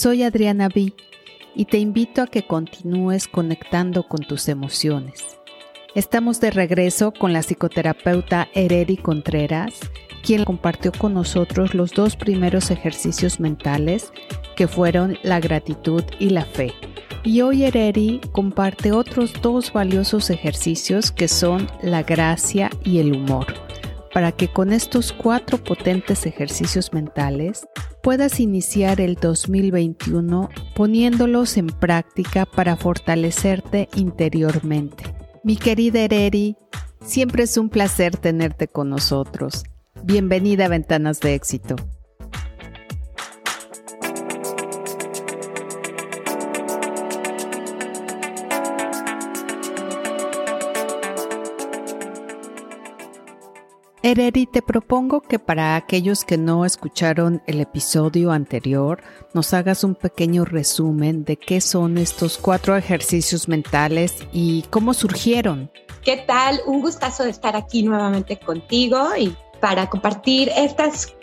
Soy Adriana B y te invito a que continúes conectando con tus emociones. Estamos de regreso con la psicoterapeuta Eredi Contreras, quien compartió con nosotros los dos primeros ejercicios mentales que fueron la gratitud y la fe. Y hoy Eredi comparte otros dos valiosos ejercicios que son la gracia y el humor para que con estos cuatro potentes ejercicios mentales puedas iniciar el 2021 poniéndolos en práctica para fortalecerte interiormente. Mi querida Ereri, siempre es un placer tenerte con nosotros. Bienvenida a Ventanas de Éxito. Ereri, te propongo que para aquellos que no escucharon el episodio anterior, nos hagas un pequeño resumen de qué son estos cuatro ejercicios mentales y cómo surgieron. ¿Qué tal? Un gustazo de estar aquí nuevamente contigo y para compartir estas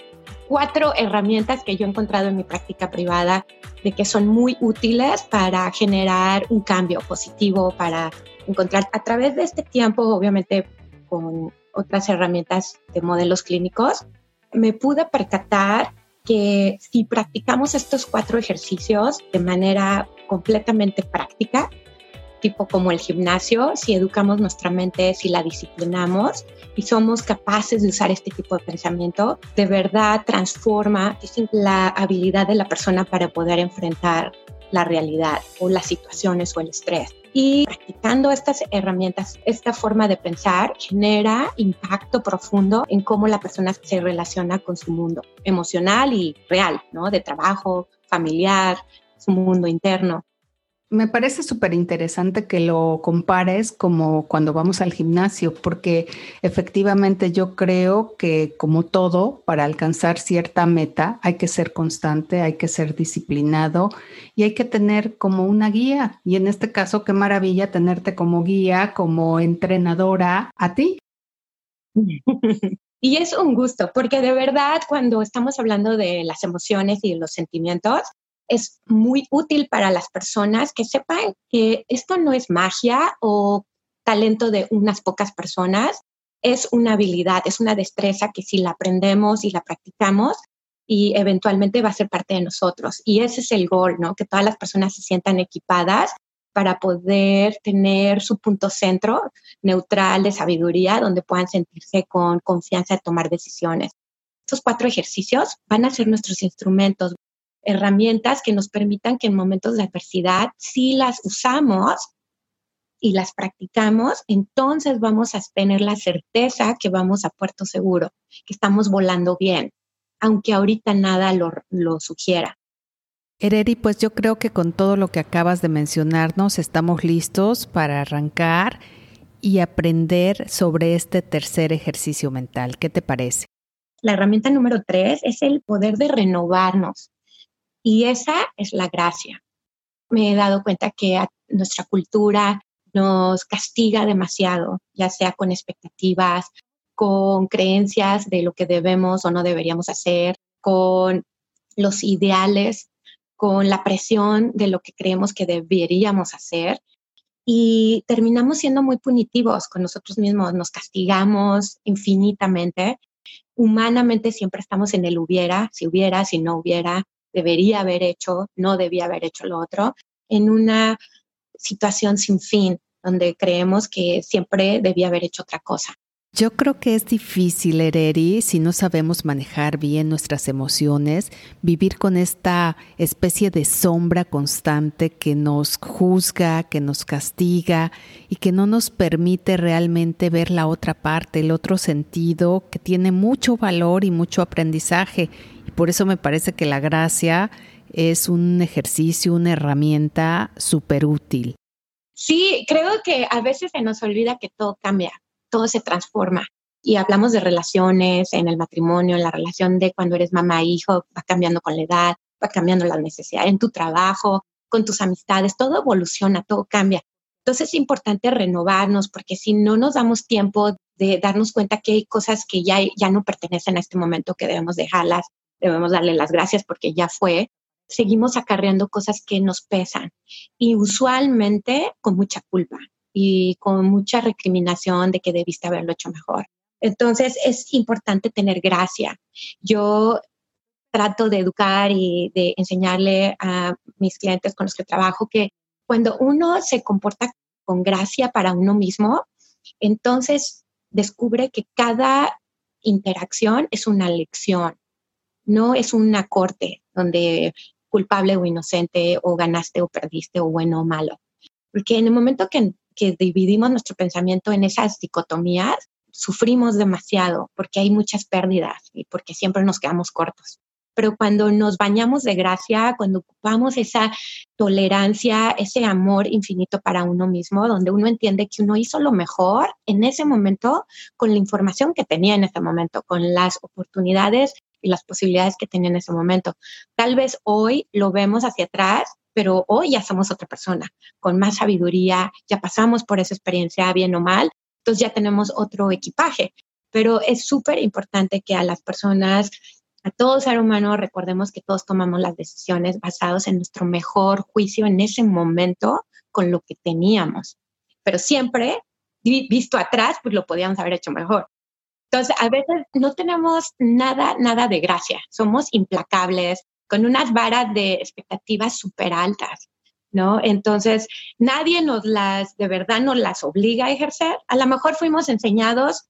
cuatro herramientas que yo he encontrado en mi práctica privada de que son muy útiles para generar un cambio positivo, para encontrar a través de este tiempo, obviamente con otras herramientas de modelos clínicos, me pude percatar que si practicamos estos cuatro ejercicios de manera completamente práctica, tipo como el gimnasio, si educamos nuestra mente, si la disciplinamos y somos capaces de usar este tipo de pensamiento, de verdad transforma la habilidad de la persona para poder enfrentar la realidad o las situaciones o el estrés y practicando estas herramientas, esta forma de pensar genera impacto profundo en cómo la persona se relaciona con su mundo emocional y real, ¿no? De trabajo, familiar, su mundo interno. Me parece súper interesante que lo compares como cuando vamos al gimnasio, porque efectivamente yo creo que como todo, para alcanzar cierta meta hay que ser constante, hay que ser disciplinado y hay que tener como una guía. Y en este caso, qué maravilla tenerte como guía, como entrenadora a ti. Y es un gusto, porque de verdad cuando estamos hablando de las emociones y los sentimientos, es muy útil para las personas que sepan que esto no es magia o talento de unas pocas personas, es una habilidad, es una destreza que si la aprendemos y la practicamos y eventualmente va a ser parte de nosotros. Y ese es el gol, ¿no? Que todas las personas se sientan equipadas para poder tener su punto centro neutral de sabiduría donde puedan sentirse con confianza de tomar decisiones. Estos cuatro ejercicios van a ser nuestros instrumentos, herramientas que nos permitan que en momentos de adversidad, si las usamos y las practicamos, entonces vamos a tener la certeza que vamos a puerto seguro, que estamos volando bien, aunque ahorita nada lo, lo sugiera. Ereri, pues yo creo que con todo lo que acabas de mencionarnos estamos listos para arrancar y aprender sobre este tercer ejercicio mental. ¿Qué te parece? La herramienta número tres es el poder de renovarnos. Y esa es la gracia. Me he dado cuenta que nuestra cultura nos castiga demasiado, ya sea con expectativas, con creencias de lo que debemos o no deberíamos hacer, con los ideales, con la presión de lo que creemos que deberíamos hacer. Y terminamos siendo muy punitivos con nosotros mismos, nos castigamos infinitamente. Humanamente siempre estamos en el hubiera, si hubiera, si no hubiera, debería haber hecho, no debía haber hecho lo otro, en una situación sin fin, donde creemos que siempre debía haber hecho otra cosa. Yo creo que es difícil, Ereri, si no sabemos manejar bien nuestras emociones, vivir con esta especie de sombra constante que nos juzga, que nos castiga y que no nos permite realmente ver la otra parte, el otro sentido que tiene mucho valor y mucho aprendizaje. Por eso me parece que la gracia es un ejercicio, una herramienta súper útil. Sí, creo que a veces se nos olvida que todo cambia todo se transforma. Y hablamos de relaciones en el matrimonio, en la relación de cuando eres mamá e hijo, va cambiando con la edad, va cambiando la necesidad, en tu trabajo, con tus amistades, todo evoluciona, todo cambia. Entonces es importante renovarnos porque si no nos damos tiempo de darnos cuenta que hay cosas que ya, ya no pertenecen a este momento, que debemos dejarlas, debemos darle las gracias porque ya fue, seguimos acarreando cosas que nos pesan y usualmente con mucha culpa y con mucha recriminación de que debiste haberlo hecho mejor. Entonces es importante tener gracia. Yo trato de educar y de enseñarle a mis clientes con los que trabajo que cuando uno se comporta con gracia para uno mismo, entonces descubre que cada interacción es una lección, no es una corte donde culpable o inocente o ganaste o perdiste o bueno o malo. Porque en el momento que, dividimos nuestro pensamiento en esas dicotomías, sufrimos demasiado porque hay muchas pérdidas y porque siempre nos quedamos cortos pero cuando nos bañamos de gracia, cuando ocupamos esa tolerancia, ese amor infinito para uno mismo, donde uno entiende que uno hizo lo mejor en ese momento con la información que tenía en ese momento, con las oportunidades y las posibilidades que tenía en ese momento. Tal vez hoy lo vemos hacia atrás, pero hoy ya somos otra persona, con más sabiduría, ya pasamos por esa experiencia, bien o mal, entonces ya tenemos otro equipaje. Pero es súper importante que a las personas a todo ser humano recordemos que todos tomamos las decisiones basados en nuestro mejor juicio en ese momento con lo que teníamos. Pero siempre, visto atrás, pues lo podíamos haber hecho mejor. Entonces, a veces no tenemos nada, nada de gracia. Somos implacables, con unas varas de expectativas súper altas, ¿no? Entonces, nadie nos las, de verdad, nos las obliga a ejercer. A lo mejor fuimos enseñados,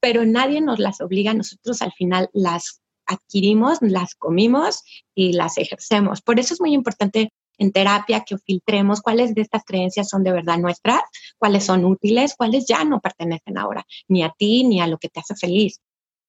pero nadie nos las obliga. Nosotros al final las adquirimos, las comimos y las ejercemos. Por eso es muy importante en terapia que filtremos cuáles de estas creencias son de verdad nuestras, cuáles son útiles, cuáles ya no pertenecen ahora, ni a ti ni a lo que te hace feliz.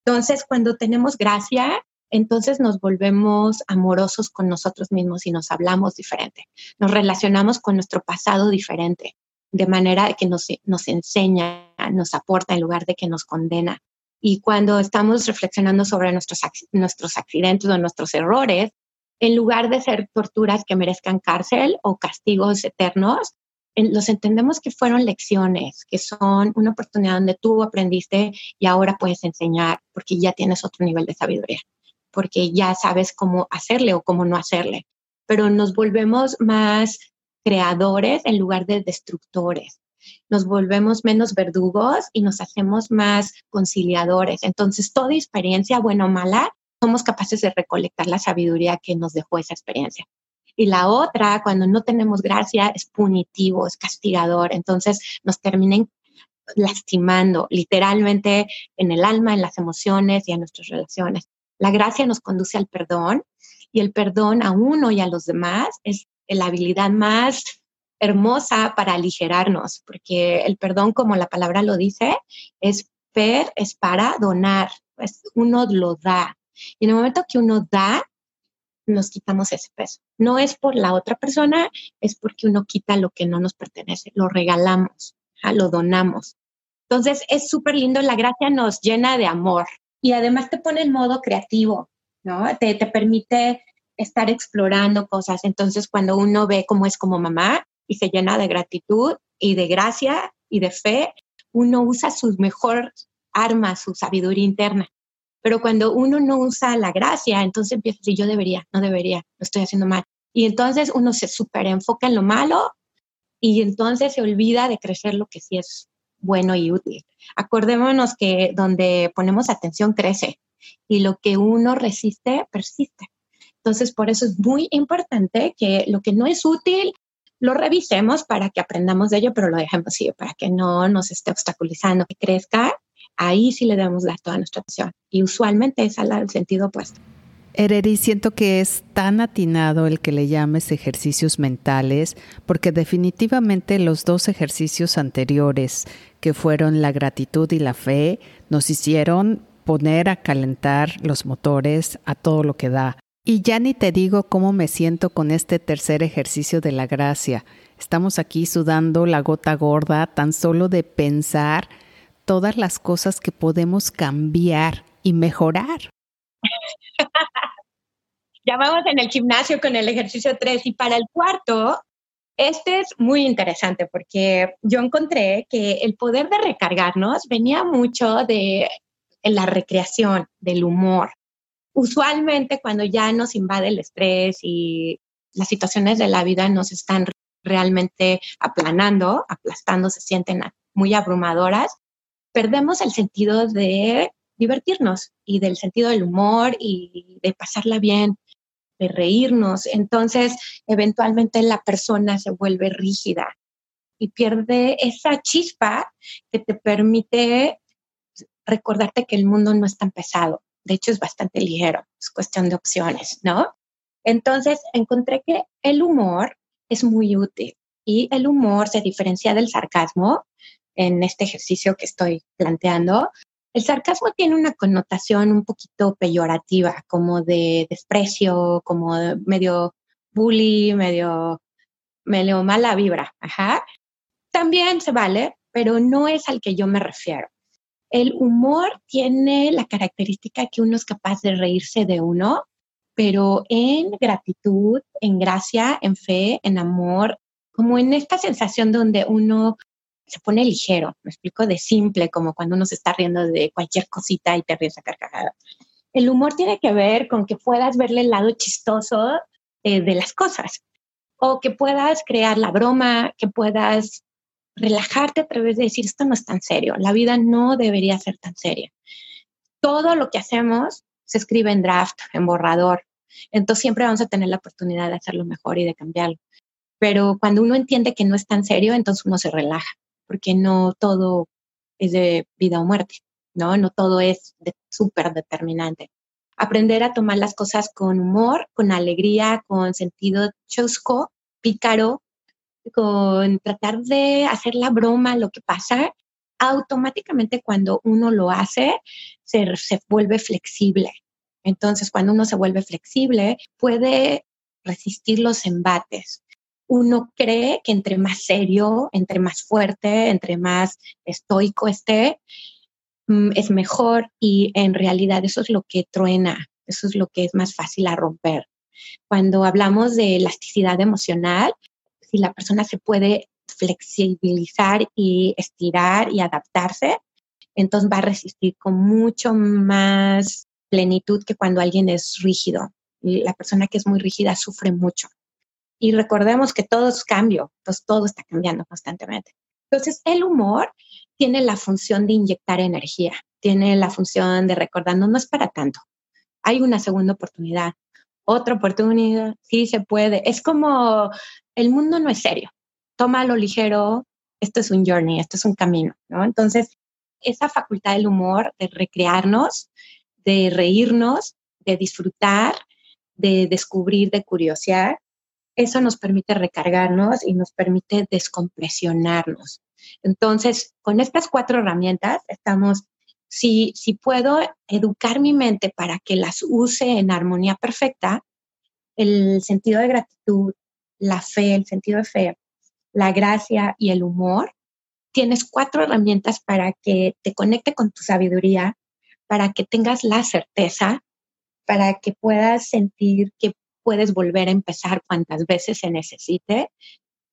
Entonces, cuando tenemos gracia, entonces nos volvemos amorosos con nosotros mismos y nos hablamos diferente, nos relacionamos con nuestro pasado diferente, de manera que nos, enseña, nos aporta en lugar de que nos condena. Y cuando estamos reflexionando sobre nuestros accidentes o nuestros errores, en lugar de ser torturas que merezcan cárcel o castigos eternos, los entendemos que fueron lecciones, que son una oportunidad donde tú aprendiste y ahora puedes enseñar porque ya tienes otro nivel de sabiduría, porque ya sabes cómo hacerle o cómo no hacerle. Pero nos volvemos más creadores en lugar de destructores nos volvemos menos verdugos y nos hacemos más conciliadores. Entonces, toda experiencia, buena o mala, somos capaces de recolectar la sabiduría que nos dejó esa experiencia. Y la otra, cuando no tenemos gracia, es punitivo, es castigador. Entonces, nos terminen lastimando literalmente en el alma, en las emociones y en nuestras relaciones. La gracia nos conduce al perdón y el perdón a uno y a los demás es la habilidad más hermosa para aligerarnos, porque el perdón, como la palabra lo dice, es per, es para donar, pues uno lo da. Y en el momento que uno da, nos quitamos ese peso. No es por la otra persona, es porque uno quita lo que no nos pertenece, lo regalamos, lo donamos. Entonces es súper lindo, la gracia nos llena de amor y además te pone en modo creativo, ¿no? Te, te permite estar explorando cosas. Entonces cuando uno ve cómo es como mamá, y se llena de gratitud y de gracia y de fe, uno usa sus mejores armas, su sabiduría interna. Pero cuando uno no usa la gracia, entonces empieza a decir, yo debería, no debería, lo estoy haciendo mal. Y entonces uno se super enfoca en lo malo y entonces se olvida de crecer lo que sí es bueno y útil. Acordémonos que donde ponemos atención crece y lo que uno resiste persiste. Entonces, por eso es muy importante que lo que no es útil, lo revisemos para que aprendamos de ello, pero lo dejemos así, para que no nos esté obstaculizando, que crezca, ahí sí le debemos dar toda nuestra atención. Y usualmente es al sentido opuesto. Ereri, siento que es tan atinado el que le llames ejercicios mentales, porque definitivamente los dos ejercicios anteriores, que fueron la gratitud y la fe, nos hicieron poner a calentar los motores a todo lo que da. Y ya ni te digo cómo me siento con este tercer ejercicio de la gracia. Estamos aquí sudando la gota gorda tan solo de pensar todas las cosas que podemos cambiar y mejorar. ya vamos en el gimnasio con el ejercicio 3 y para el cuarto, este es muy interesante porque yo encontré que el poder de recargarnos venía mucho de la recreación, del humor, usualmente cuando ya nos invade el estrés y las situaciones de la vida nos están realmente aplanando, aplastando, se sienten muy abrumadoras, perdemos el sentido de divertirnos y del sentido del humor y de pasarla bien, de reírnos. Entonces, eventualmente la persona se vuelve rígida y pierde esa chispa que te permite recordarte que el mundo no es tan pesado. De hecho, es bastante ligero, es cuestión de opciones, ¿no? Entonces, encontré que el humor es muy útil y el humor se diferencia del sarcasmo en este ejercicio que estoy planteando. El sarcasmo tiene una connotación un poquito peyorativa, como de desprecio, como de medio bully, medio, medio mala vibra. Ajá. También se vale, pero no es al que yo me refiero. El humor tiene la característica que uno es capaz de reírse de uno, pero en gratitud, en gracia, en fe, en amor, como en esta sensación donde uno se pone ligero, me explico, de simple, como cuando uno se está riendo de cualquier cosita y te ríes a carcajada. El humor tiene que ver con que puedas verle el lado chistoso eh, de las cosas o que puedas crear la broma, que puedas relajarte a través de decir, esto no es tan serio, la vida no debería ser tan seria. Todo lo que hacemos se escribe en draft, en borrador, entonces siempre vamos a tener la oportunidad de hacerlo mejor y de cambiarlo. Pero cuando uno entiende que no es tan serio, entonces uno se relaja, porque no todo es de vida o muerte, ¿no? No todo es súper determinante. Aprender a tomar las cosas con humor, con alegría, con sentido chusco, pícaro, con tratar de hacer la broma, lo que pasa, automáticamente cuando uno lo hace, se, se vuelve flexible. Entonces, cuando uno se vuelve flexible, puede resistir los embates. Uno cree que entre más serio, entre más fuerte, entre más estoico esté, mm, es mejor y en realidad eso es lo que truena, eso es lo que es más fácil a romper. Cuando hablamos de elasticidad emocional, si la persona se puede flexibilizar y estirar y adaptarse, entonces va a resistir con mucho más plenitud que cuando alguien es rígido. La persona que es muy rígida sufre mucho. Y recordemos que todo es cambio, pues todo está cambiando constantemente. Entonces, el humor tiene la función de inyectar energía, tiene la función de recordarnos, no es para tanto. Hay una segunda oportunidad, otra oportunidad, sí se puede. Es como el mundo no es serio, tómalo ligero, esto es un journey, esto es un camino, ¿no? Entonces, esa facultad del humor, de recrearnos, de reírnos, de disfrutar, de descubrir, de curiosear, eso nos permite recargarnos y nos permite descompresionarnos. Entonces, con estas cuatro herramientas estamos, si, si puedo educar mi mente para que las use en armonía perfecta, el sentido de gratitud, la fe, el sentido de fe, la gracia y el humor, tienes cuatro herramientas para que te conecte con tu sabiduría, para que tengas la certeza, para que puedas sentir que puedes volver a empezar cuantas veces se necesite.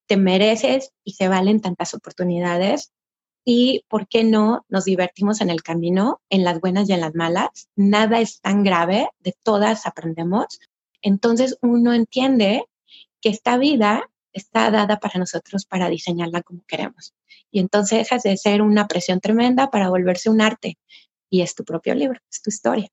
Te mereces y se valen tantas oportunidades. Y, ¿por qué no? Nos divertimos en el camino, en las buenas y en las malas. Nada es tan grave, de todas aprendemos. Entonces uno entiende que esta vida está dada para nosotros para diseñarla como queremos. Y entonces dejas de ser una presión tremenda para volverse un arte. Y es tu propio libro, es tu historia.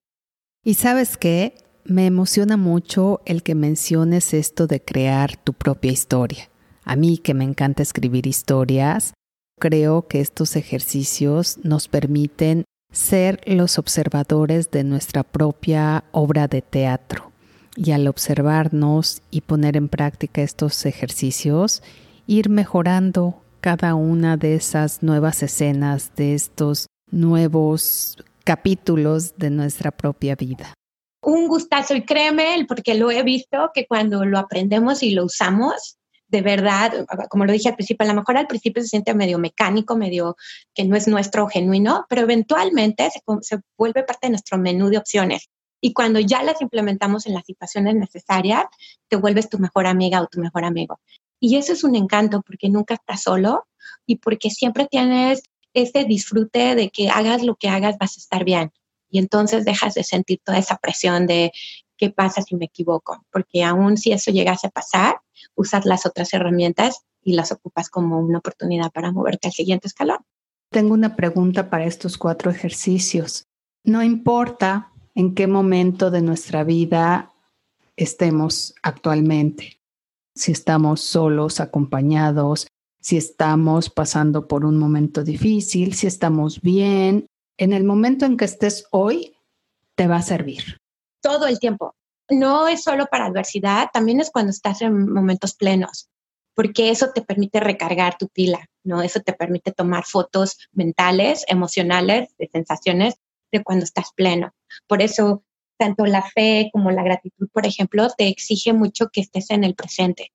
Y sabes qué, me emociona mucho el que menciones esto de crear tu propia historia. A mí que me encanta escribir historias, creo que estos ejercicios nos permiten ser los observadores de nuestra propia obra de teatro y al observarnos y poner en práctica estos ejercicios, ir mejorando cada una de esas nuevas escenas, de estos nuevos capítulos de nuestra propia vida. Un gustazo y créeme, porque lo he visto, que cuando lo aprendemos y lo usamos, de verdad, como lo dije al principio, a lo mejor al principio se siente medio mecánico, medio que no es nuestro genuino, pero eventualmente se, se vuelve parte de nuestro menú de opciones. Y cuando ya las implementamos en las situaciones necesarias, te vuelves tu mejor amiga o tu mejor amigo. Y eso es un encanto porque nunca estás solo y porque siempre tienes ese disfrute de que hagas lo que hagas, vas a estar bien. Y entonces dejas de sentir toda esa presión de qué pasa si me equivoco, porque aún si eso llegase a pasar, usas las otras herramientas y las ocupas como una oportunidad para moverte al siguiente escalón. Tengo una pregunta para estos cuatro ejercicios. No importa en qué momento de nuestra vida estemos actualmente, si estamos solos, acompañados, si estamos pasando por un momento difícil, si estamos bien, en el momento en que estés hoy, te va a servir. Todo el tiempo. No es solo para adversidad, también es cuando estás en momentos plenos, porque eso te permite recargar tu pila, ¿no? Eso te permite tomar fotos mentales, emocionales, de sensaciones de cuando estás pleno. Por eso, tanto la fe como la gratitud, por ejemplo, te exige mucho que estés en el presente.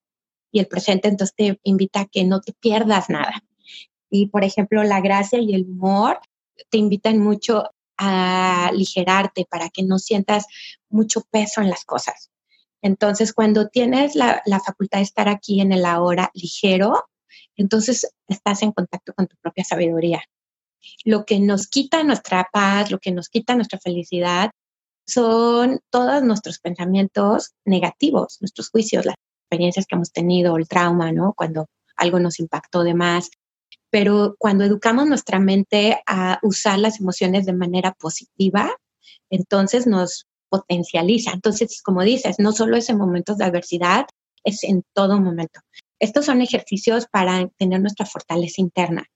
Y el presente entonces te invita a que no te pierdas nada. Y, por ejemplo, la gracia y el humor te invitan mucho a aligerarte para que no sientas mucho peso en las cosas. Entonces, cuando tienes la, la, facultad de estar aquí en el ahora ligero, entonces estás en contacto con tu propia sabiduría. Lo que nos quita nuestra paz, lo que nos quita nuestra felicidad, son todos nuestros pensamientos negativos, nuestros juicios, las experiencias que hemos tenido, el trauma, ¿no? Cuando algo nos impactó de más, pero cuando educamos nuestra mente a usar las emociones de manera positiva, entonces nos potencializa. Entonces, como dices, no solo es en momentos de adversidad, es en todo momento. Estos son ejercicios para tener nuestra fortaleza interna.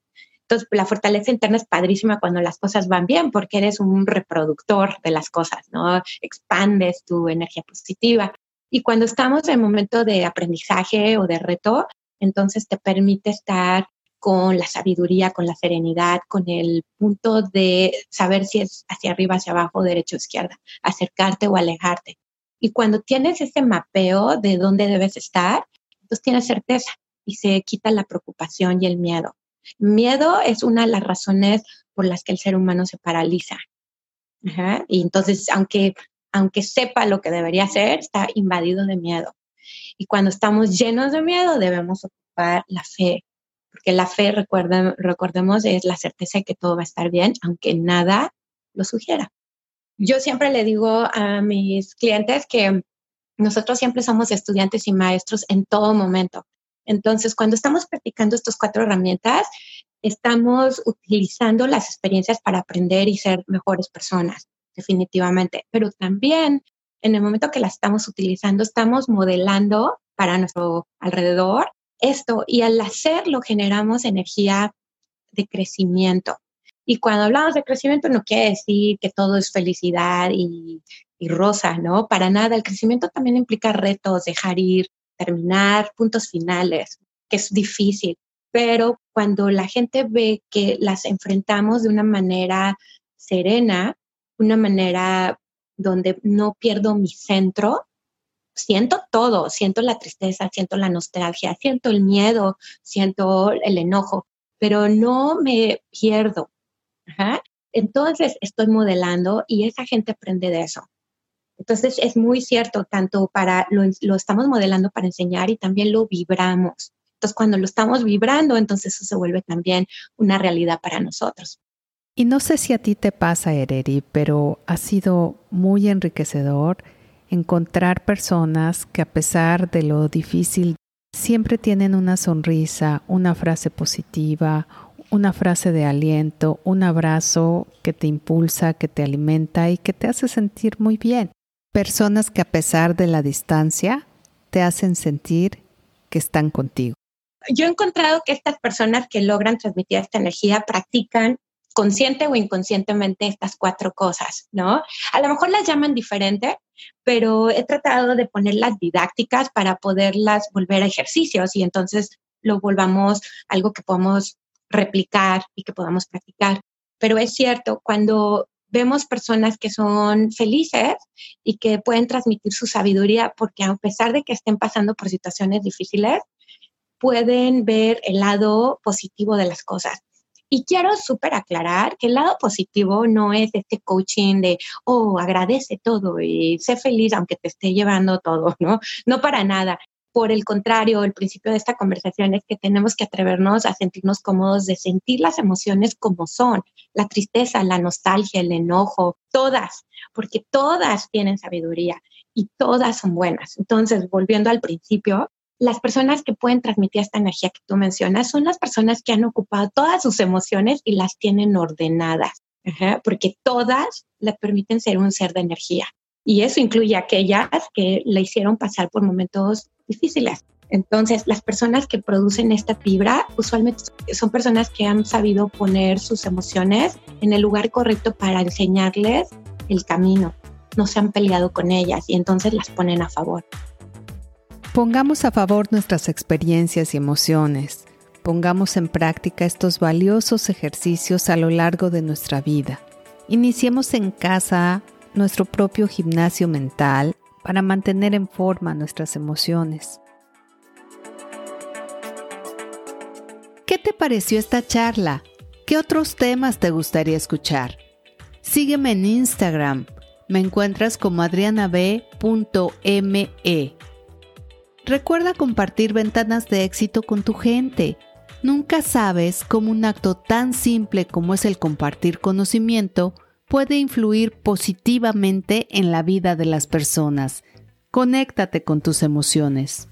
Entonces, la fortaleza interna es padrísima cuando las cosas van bien porque eres un reproductor de las cosas, ¿no? Expandes tu energía positiva. Y cuando estamos en momento de aprendizaje o de reto, entonces te permite estar con la sabiduría, con la serenidad, con el punto de saber si es hacia arriba, hacia abajo, derecho o izquierda, acercarte o alejarte. Y cuando tienes ese mapeo de dónde debes estar, entonces tienes certeza y se quita la preocupación y el miedo. Miedo es una de las razones por las que el ser humano se paraliza. Y entonces, aunque, aunque sepa lo que debería hacer, está invadido de miedo. Y cuando estamos llenos de miedo, debemos ocupar la fe, porque la fe, recordemos, es la certeza de que todo va a estar bien, aunque nada lo sugiera. Yo siempre le digo a mis clientes que nosotros siempre somos estudiantes y maestros en todo momento. Entonces, cuando estamos practicando estas cuatro herramientas, estamos utilizando las experiencias para aprender y ser mejores personas, definitivamente. Pero también en el momento que las estamos utilizando, estamos modelando para nuestro alrededor esto y al hacerlo generamos energía de crecimiento. Y cuando hablamos de crecimiento no quiere decir que todo es felicidad y, y rosa, ¿no? Para nada. El crecimiento también implica retos, dejar ir, terminar puntos finales, que es difícil. Pero cuando la gente ve que las enfrentamos de una manera serena, una manera donde no pierdo mi centro, siento todo, siento la tristeza, siento la nostalgia, siento el miedo, siento el enojo, pero no me pierdo. Entonces estoy modelando y esa gente aprende de eso. Entonces es muy cierto, tanto para, lo, lo estamos modelando para enseñar y también lo vibramos. Entonces cuando lo estamos vibrando, entonces eso se vuelve también una realidad para nosotros. Y no sé si a ti te pasa, Ereri, pero ha sido muy enriquecedor encontrar personas que a pesar de lo difícil siempre tienen una sonrisa, una frase positiva, una frase de aliento, un abrazo que te impulsa, que te alimenta y que te hace sentir muy bien. Personas que a pesar de la distancia te hacen sentir que están contigo. Yo he encontrado que estas personas que logran transmitir esta energía practican consciente o inconscientemente estas cuatro cosas, ¿no? A lo mejor las llaman diferente, pero he tratado de ponerlas didácticas para poderlas volver a ejercicios y entonces lo volvamos algo que podamos replicar y que podamos practicar. Pero es cierto, cuando vemos personas que son felices y que pueden transmitir su sabiduría, porque a pesar de que estén pasando por situaciones difíciles, pueden ver el lado positivo de las cosas. Y quiero súper aclarar que el lado positivo no es este coaching de, oh, agradece todo y sé feliz aunque te esté llevando todo, ¿no? No para nada. Por el contrario, el principio de esta conversación es que tenemos que atrevernos a sentirnos cómodos de sentir las emociones como son, la tristeza, la nostalgia, el enojo, todas, porque todas tienen sabiduría y todas son buenas. Entonces, volviendo al principio, las personas que pueden transmitir esta energía que tú mencionas son las personas que han ocupado todas sus emociones y las tienen ordenadas, porque todas le permiten ser un ser de energía. Y eso incluye aquellas que le hicieron pasar por momentos difíciles. Entonces, las personas que producen esta fibra usualmente son personas que han sabido poner sus emociones en el lugar correcto para enseñarles el camino. No se han peleado con ellas y entonces las ponen a favor. Pongamos a favor nuestras experiencias y emociones. Pongamos en práctica estos valiosos ejercicios a lo largo de nuestra vida. Iniciemos en casa nuestro propio gimnasio mental para mantener en forma nuestras emociones. ¿Qué te pareció esta charla? ¿Qué otros temas te gustaría escuchar? Sígueme en Instagram. Me encuentras como adrianab.me. Recuerda compartir ventanas de éxito con tu gente. Nunca sabes cómo un acto tan simple como es el compartir conocimiento puede influir positivamente en la vida de las personas. Conéctate con tus emociones.